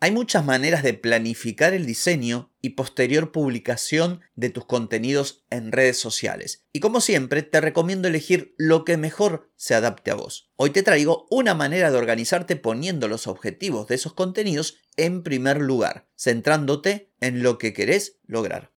Hay muchas maneras de planificar el diseño y posterior publicación de tus contenidos en redes sociales. Y como siempre, te recomiendo elegir lo que mejor se adapte a vos. Hoy te traigo una manera de organizarte poniendo los objetivos de esos contenidos en primer lugar, centrándote en lo que querés lograr.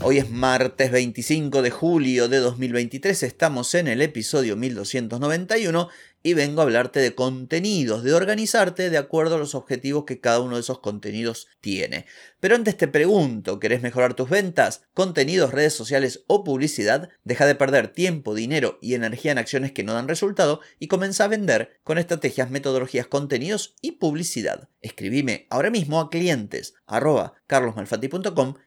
Hoy es martes 25 de julio de 2023, estamos en el episodio 1291 y vengo a hablarte de contenidos, de organizarte de acuerdo a los objetivos que cada uno de esos contenidos tiene. Pero antes te pregunto, ¿querés mejorar tus ventas, contenidos, redes sociales o publicidad? Deja de perder tiempo, dinero y energía en acciones que no dan resultado y comienza a vender con estrategias, metodologías, contenidos y publicidad. Escribime ahora mismo a clientes arroba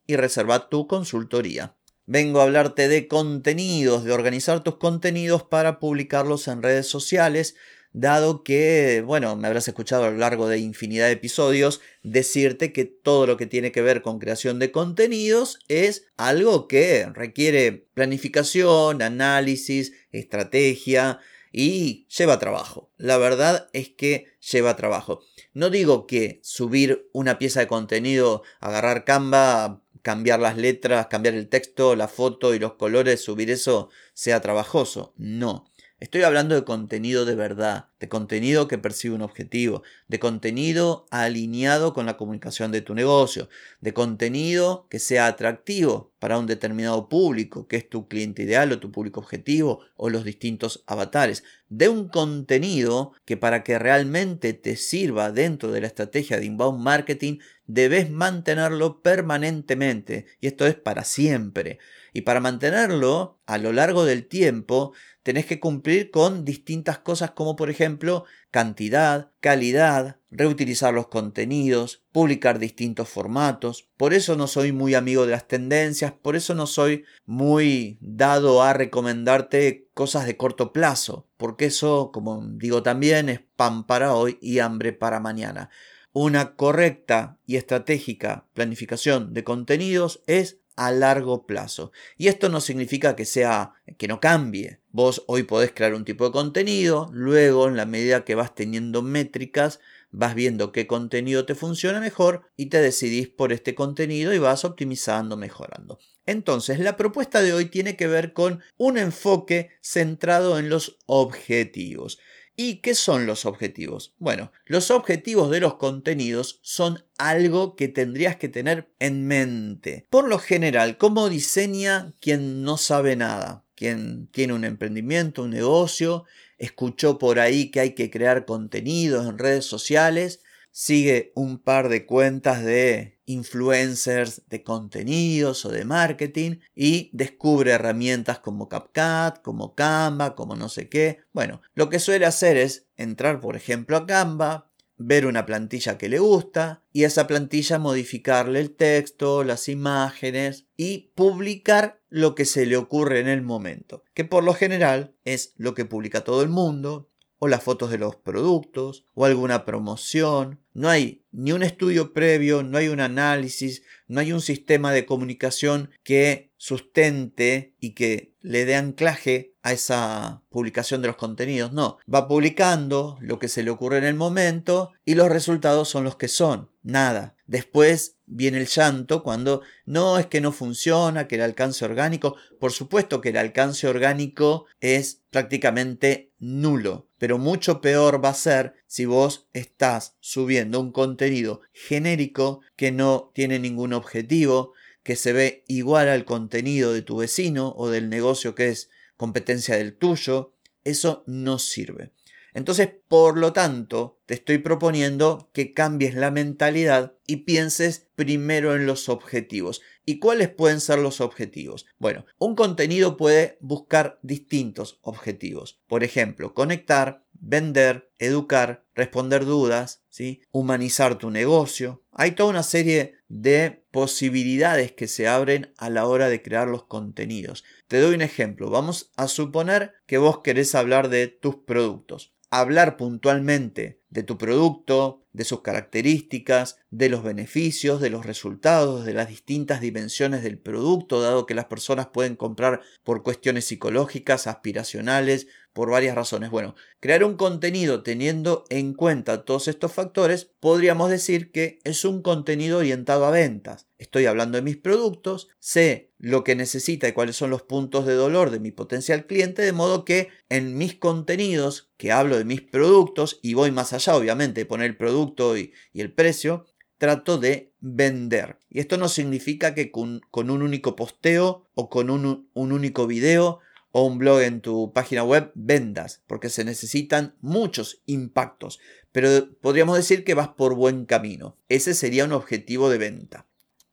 y reserva tu consultoría. Vengo a hablarte de contenidos, de organizar tus contenidos para publicarlos en redes sociales, dado que, bueno, me habrás escuchado a lo largo de infinidad de episodios decirte que todo lo que tiene que ver con creación de contenidos es algo que requiere planificación, análisis, estrategia y lleva trabajo. La verdad es que lleva trabajo. No digo que subir una pieza de contenido, agarrar Canva, cambiar las letras, cambiar el texto, la foto y los colores, subir eso sea trabajoso. No. Estoy hablando de contenido de verdad, de contenido que persigue un objetivo, de contenido alineado con la comunicación de tu negocio, de contenido que sea atractivo para un determinado público, que es tu cliente ideal o tu público objetivo o los distintos avatares, de un contenido que para que realmente te sirva dentro de la estrategia de inbound marketing debes mantenerlo permanentemente y esto es para siempre. Y para mantenerlo a lo largo del tiempo, tenés que cumplir con distintas cosas como por ejemplo cantidad, calidad, reutilizar los contenidos, publicar distintos formatos. Por eso no soy muy amigo de las tendencias, por eso no soy muy dado a recomendarte cosas de corto plazo, porque eso, como digo también, es pan para hoy y hambre para mañana. Una correcta y estratégica planificación de contenidos es a largo plazo. Y esto no significa que sea que no cambie. Vos hoy podés crear un tipo de contenido, luego en la medida que vas teniendo métricas, vas viendo qué contenido te funciona mejor y te decidís por este contenido y vas optimizando, mejorando. Entonces, la propuesta de hoy tiene que ver con un enfoque centrado en los objetivos. ¿Y qué son los objetivos? Bueno, los objetivos de los contenidos son algo que tendrías que tener en mente. Por lo general, ¿cómo diseña quien no sabe nada? Quien tiene un emprendimiento, un negocio, escuchó por ahí que hay que crear contenidos en redes sociales sigue un par de cuentas de influencers de contenidos o de marketing y descubre herramientas como CapCut, como Canva, como no sé qué. Bueno, lo que suele hacer es entrar, por ejemplo, a Canva, ver una plantilla que le gusta y esa plantilla modificarle el texto, las imágenes y publicar lo que se le ocurre en el momento, que por lo general es lo que publica todo el mundo, o las fotos de los productos o alguna promoción. No hay ni un estudio previo, no hay un análisis, no hay un sistema de comunicación que sustente y que le dé anclaje a esa publicación de los contenidos. No, va publicando lo que se le ocurre en el momento y los resultados son los que son. Nada. Después viene el llanto cuando no es que no funciona, que el alcance orgánico, por supuesto que el alcance orgánico es prácticamente nulo, pero mucho peor va a ser si vos estás subiendo un contenido genérico que no tiene ningún objetivo, que se ve igual al contenido de tu vecino o del negocio que es competencia del tuyo, eso no sirve. Entonces, por lo tanto, te estoy proponiendo que cambies la mentalidad y pienses primero en los objetivos. ¿Y cuáles pueden ser los objetivos? Bueno, un contenido puede buscar distintos objetivos. Por ejemplo, conectar, vender, educar, responder dudas, ¿sí? humanizar tu negocio. Hay toda una serie de posibilidades que se abren a la hora de crear los contenidos. Te doy un ejemplo. Vamos a suponer que vos querés hablar de tus productos. Hablar puntualmente de tu producto, de sus características, de los beneficios, de los resultados, de las distintas dimensiones del producto, dado que las personas pueden comprar por cuestiones psicológicas, aspiracionales, por varias razones. Bueno, crear un contenido teniendo en cuenta todos estos factores, podríamos decir que es un contenido orientado a ventas. Estoy hablando de mis productos, sé lo que necesita y cuáles son los puntos de dolor de mi potencial cliente, de modo que en mis contenidos, que hablo de mis productos y voy más allá, obviamente, de poner el producto y, el precio, trato de vender. Y esto no significa que con, un único posteo o con un, un único video o un blog en tu página web vendas, porque se necesitan muchos impactos, pero podríamos decir que vas por buen camino. Ese sería un objetivo de venta.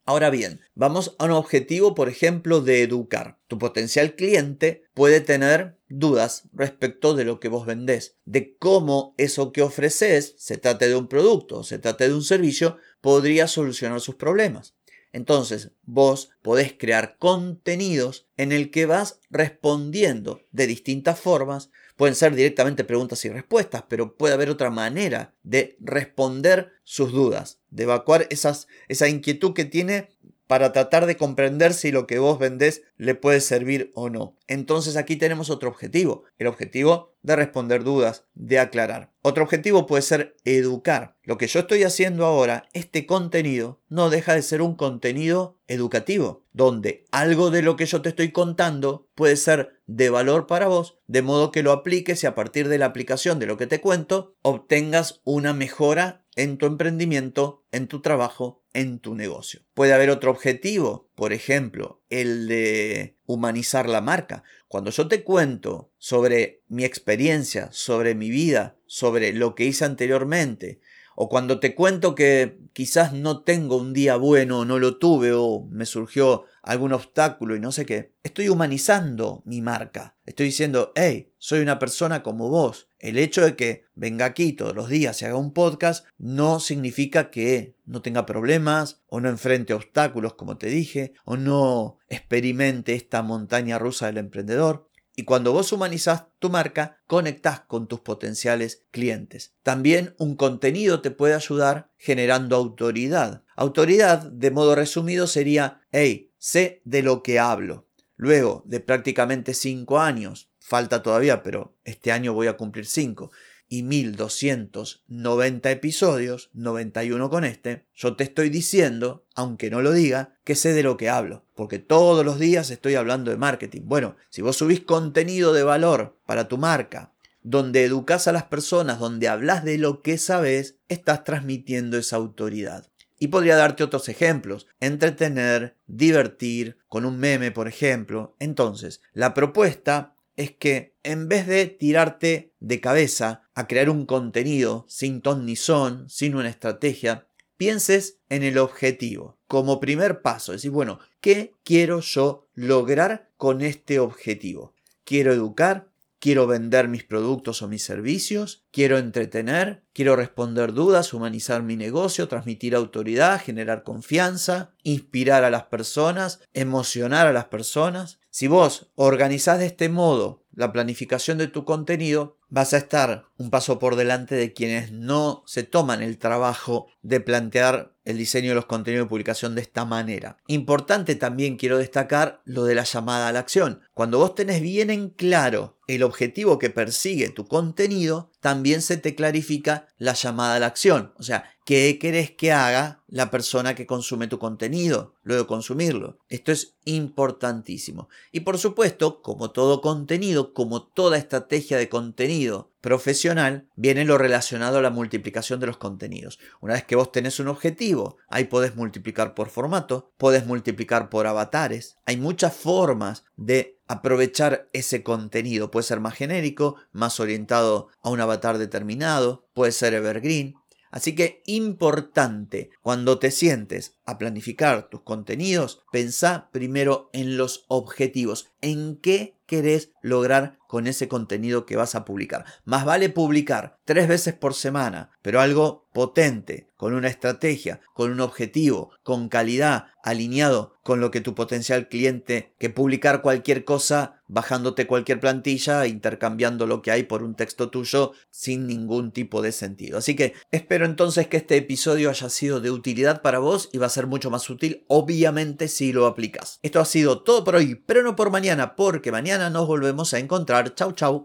Ahora bien, vamos a un objetivo, por ejemplo, de educar. Tu potencial cliente puede tener dudas respecto de lo que vos vendés, de cómo eso que ofreces, se trate de un producto o se trate de un servicio, podría solucionar sus problemas. Entonces, vos podés crear contenidos en el que vas respondiendo de distintas formas. Pueden ser directamente preguntas y respuestas, pero puede haber otra manera de responder sus dudas, de evacuar esas, esa inquietud que tiene para tratar de comprender si lo que vos vendés le puede servir o no. Entonces aquí tenemos otro objetivo, el objetivo de responder dudas, de aclarar. Otro objetivo puede ser educar. Lo que yo estoy haciendo ahora, este contenido, no deja de ser un contenido educativo, donde algo de lo que yo te estoy contando puede ser de valor para vos, de modo que lo apliques y a partir de la aplicación de lo que te cuento, obtengas una mejora en tu emprendimiento, en tu trabajo, en tu negocio. Puede haber otro objetivo, por ejemplo, el de humanizar la marca. Cuando yo te cuento sobre mi experiencia, sobre mi vida, sobre lo que hice anteriormente, o cuando te cuento que quizás no tengo un día bueno, no lo tuve, o me surgió algún obstáculo y no sé qué, estoy humanizando mi marca. Estoy diciendo, hey, soy una persona como vos. El hecho de que venga aquí todos los días y haga un podcast no significa que no tenga problemas o no enfrente obstáculos, como te dije, o no experimente esta montaña rusa del emprendedor. Y cuando vos humanizás tu marca, conectás con tus potenciales clientes. También un contenido te puede ayudar generando autoridad. Autoridad, de modo resumido, sería, hey, sé de lo que hablo. Luego de prácticamente 5 años, falta todavía, pero este año voy a cumplir 5, y 1290 episodios, 91 con este, yo te estoy diciendo, aunque no lo diga, que sé de lo que hablo, porque todos los días estoy hablando de marketing. Bueno, si vos subís contenido de valor para tu marca, donde educas a las personas, donde hablas de lo que sabes, estás transmitiendo esa autoridad. Y podría darte otros ejemplos, entretener, divertir, con un meme, por ejemplo. Entonces, la propuesta es que en vez de tirarte de cabeza a crear un contenido sin ton ni son, sin una estrategia, pienses en el objetivo. Como primer paso, decir, bueno, ¿qué quiero yo lograr con este objetivo? Quiero educar, quiero vender mis productos o mis servicios, quiero entretener, quiero responder dudas, humanizar mi negocio, transmitir autoridad, generar confianza, inspirar a las personas, emocionar a las personas. Si vos organizás de este modo la planificación de tu contenido, vas a estar un paso por delante de quienes no se toman el trabajo de plantear el diseño de los contenidos de publicación de esta manera. Importante también quiero destacar lo de la llamada a la acción. Cuando vos tenés bien en claro el objetivo que persigue tu contenido, también se te clarifica la llamada a la acción. O sea, ¿qué querés que haga la persona que consume tu contenido luego de consumirlo? Esto es importantísimo. Y por supuesto, como todo contenido, como toda estrategia de contenido profesional, viene lo relacionado a la multiplicación de los contenidos. Una vez que vos tenés un objetivo, ahí podés multiplicar por formato, podés multiplicar por avatares. Hay muchas formas de aprovechar ese contenido. Puede ser más genérico, más orientado a un avatar determinado, puede ser evergreen. Así que importante, cuando te sientes a planificar tus contenidos, pensá primero en los objetivos, en qué querés lograr con ese contenido que vas a publicar. Más vale publicar tres veces por semana, pero algo potente, con una estrategia, con un objetivo, con calidad, alineado con lo que tu potencial cliente, que publicar cualquier cosa bajándote cualquier plantilla, intercambiando lo que hay por un texto tuyo sin ningún tipo de sentido. Así que espero entonces que este episodio haya sido de utilidad para vos y va a ser mucho más útil, obviamente, si lo aplicas. Esto ha sido todo por hoy, pero no por mañana, porque mañana nos volvemos a encontrar. Chau, chau.